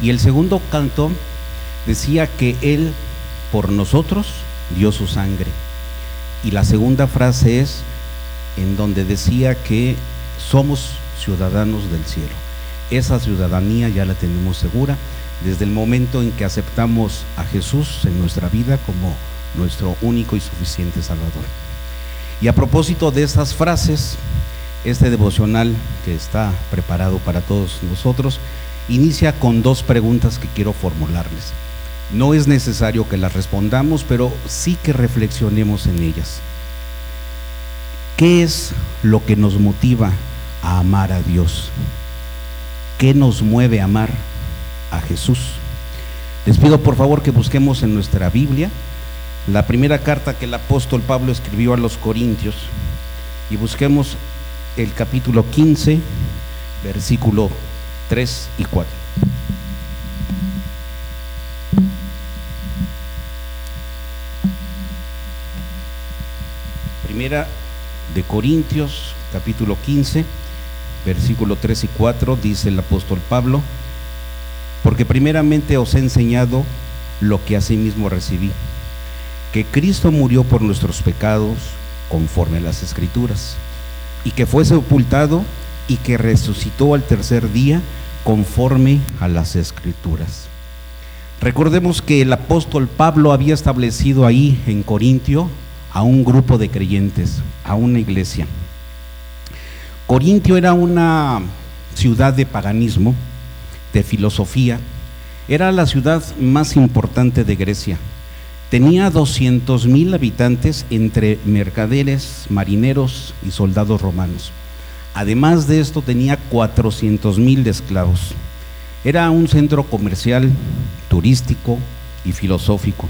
Y el segundo canto decía que Él por nosotros dio su sangre. Y la segunda frase es en donde decía que somos ciudadanos del cielo. Esa ciudadanía ya la tenemos segura desde el momento en que aceptamos a Jesús en nuestra vida como nuestro único y suficiente Salvador. Y a propósito de estas frases, este devocional que está preparado para todos nosotros inicia con dos preguntas que quiero formularles. No es necesario que las respondamos, pero sí que reflexionemos en ellas. ¿Qué es lo que nos motiva a amar a Dios? ¿Qué nos mueve a amar a Jesús? Les pido por favor que busquemos en nuestra Biblia la primera carta que el apóstol Pablo escribió a los Corintios y busquemos el capítulo 15, versículo 3 y 4. Primera de Corintios, capítulo 15, versículo 3 y 4, dice el apóstol Pablo, porque primeramente os he enseñado lo que asimismo recibí, que Cristo murió por nuestros pecados conforme a las escrituras, y que fue sepultado y que resucitó al tercer día conforme a las escrituras. Recordemos que el apóstol Pablo había establecido ahí en Corintio a un grupo de creyentes, a una iglesia. Corintio era una ciudad de paganismo, de filosofía, era la ciudad más importante de Grecia. Tenía 200 mil habitantes entre mercaderes, marineros y soldados romanos. Además de esto tenía 400 mil esclavos. Era un centro comercial, turístico y filosófico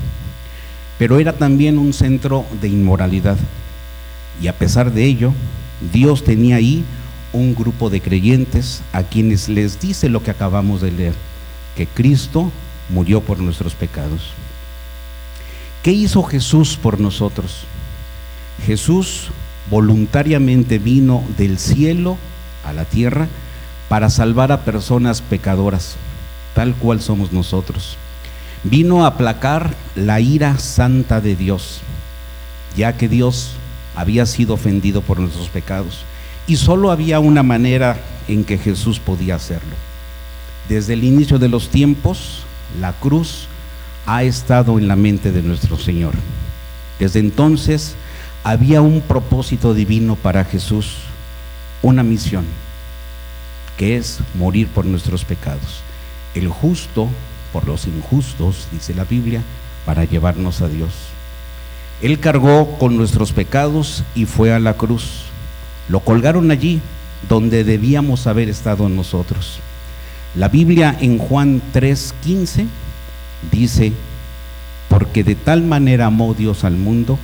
pero era también un centro de inmoralidad. Y a pesar de ello, Dios tenía ahí un grupo de creyentes a quienes les dice lo que acabamos de leer, que Cristo murió por nuestros pecados. ¿Qué hizo Jesús por nosotros? Jesús voluntariamente vino del cielo a la tierra para salvar a personas pecadoras, tal cual somos nosotros vino a aplacar la ira santa de Dios, ya que Dios había sido ofendido por nuestros pecados. Y solo había una manera en que Jesús podía hacerlo. Desde el inicio de los tiempos, la cruz ha estado en la mente de nuestro Señor. Desde entonces había un propósito divino para Jesús, una misión, que es morir por nuestros pecados. El justo por los injustos, dice la Biblia, para llevarnos a Dios. Él cargó con nuestros pecados y fue a la cruz. Lo colgaron allí donde debíamos haber estado nosotros. La Biblia en Juan 3:15 dice, porque de tal manera amó Dios al mundo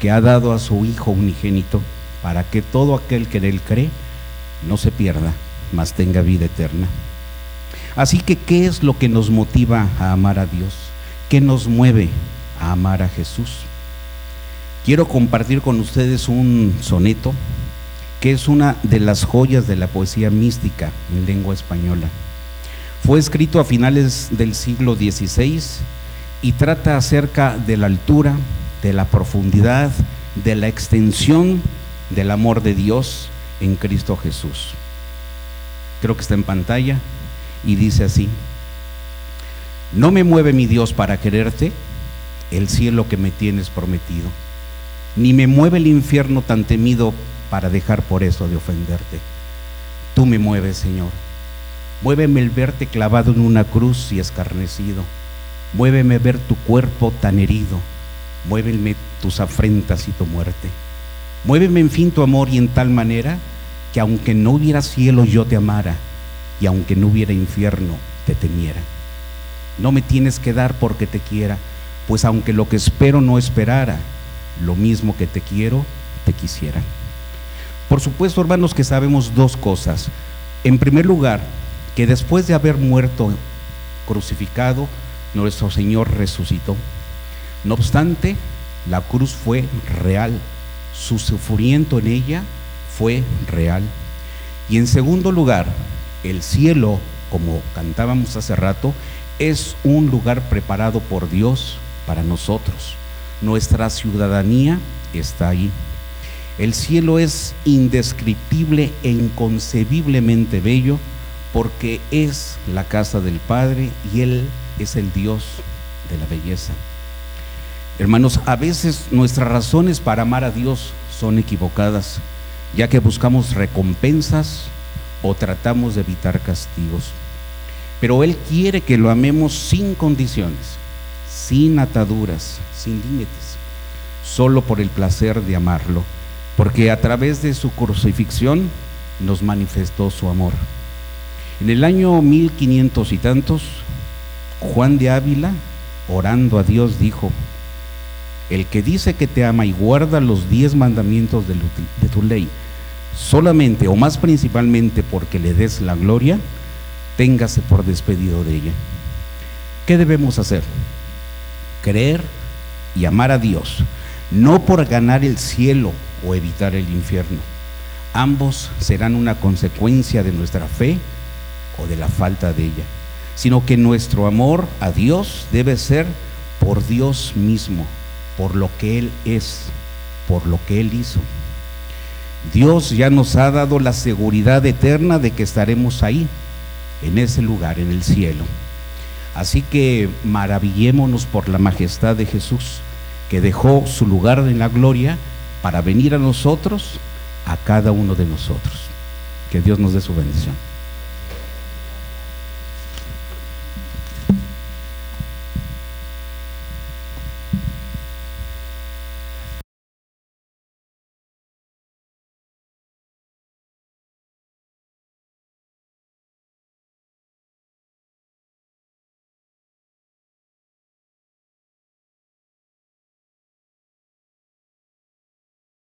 que ha dado a su Hijo unigénito para que todo aquel que en él cree no se pierda, mas tenga vida eterna. Así que, ¿qué es lo que nos motiva a amar a Dios? ¿Qué nos mueve a amar a Jesús? Quiero compartir con ustedes un soneto que es una de las joyas de la poesía mística en lengua española. Fue escrito a finales del siglo XVI y trata acerca de la altura, de la profundidad, de la extensión del amor de Dios en Cristo Jesús. Creo que está en pantalla y dice así, no me mueve mi Dios para quererte el cielo que me tienes prometido, ni me mueve el infierno tan temido para dejar por eso de ofenderte. Tú me mueves, Señor. Muéveme el verte clavado en una cruz y escarnecido. Muéveme ver tu cuerpo tan herido. Muéveme tus afrentas y tu muerte. Muéveme en fin tu amor y en tal manera que aunque no hubiera cielo yo te amara y aunque no hubiera infierno, te temiera. No me tienes que dar porque te quiera, pues aunque lo que espero no esperara, lo mismo que te quiero, te quisiera. Por supuesto, hermanos, que sabemos dos cosas. En primer lugar, que después de haber muerto crucificado, nuestro Señor resucitó. No obstante, la cruz fue real, su sufrimiento en ella fue real. Y en segundo lugar, el cielo como cantábamos hace rato, es un lugar preparado por Dios para nosotros. Nuestra ciudadanía está ahí. El cielo es indescriptible e inconcebiblemente bello porque es la casa del Padre y Él es el Dios de la belleza. Hermanos, a veces nuestras razones para amar a Dios son equivocadas, ya que buscamos recompensas o tratamos de evitar castigos. Pero Él quiere que lo amemos sin condiciones, sin ataduras, sin límites, solo por el placer de amarlo, porque a través de su crucifixión nos manifestó su amor. En el año 1500 y tantos, Juan de Ávila, orando a Dios, dijo, el que dice que te ama y guarda los diez mandamientos de, tu ley, solamente o más principalmente porque le des la gloria, téngase por despedido de ella. ¿Qué debemos hacer? Creer y amar a Dios, no por ganar el cielo o evitar el infierno. Ambos serán una consecuencia de nuestra fe o de la falta de ella, sino que nuestro amor a Dios debe ser por Dios mismo, por lo que Él es, por lo que Él hizo. Dios ya nos ha dado la seguridad eterna de que estaremos ahí, en ese lugar, en el cielo. Así que maravillémonos por la majestad de Jesús, que dejó su lugar en la gloria para venir a nosotros, a cada uno de nosotros. Que Dios nos dé su bendición.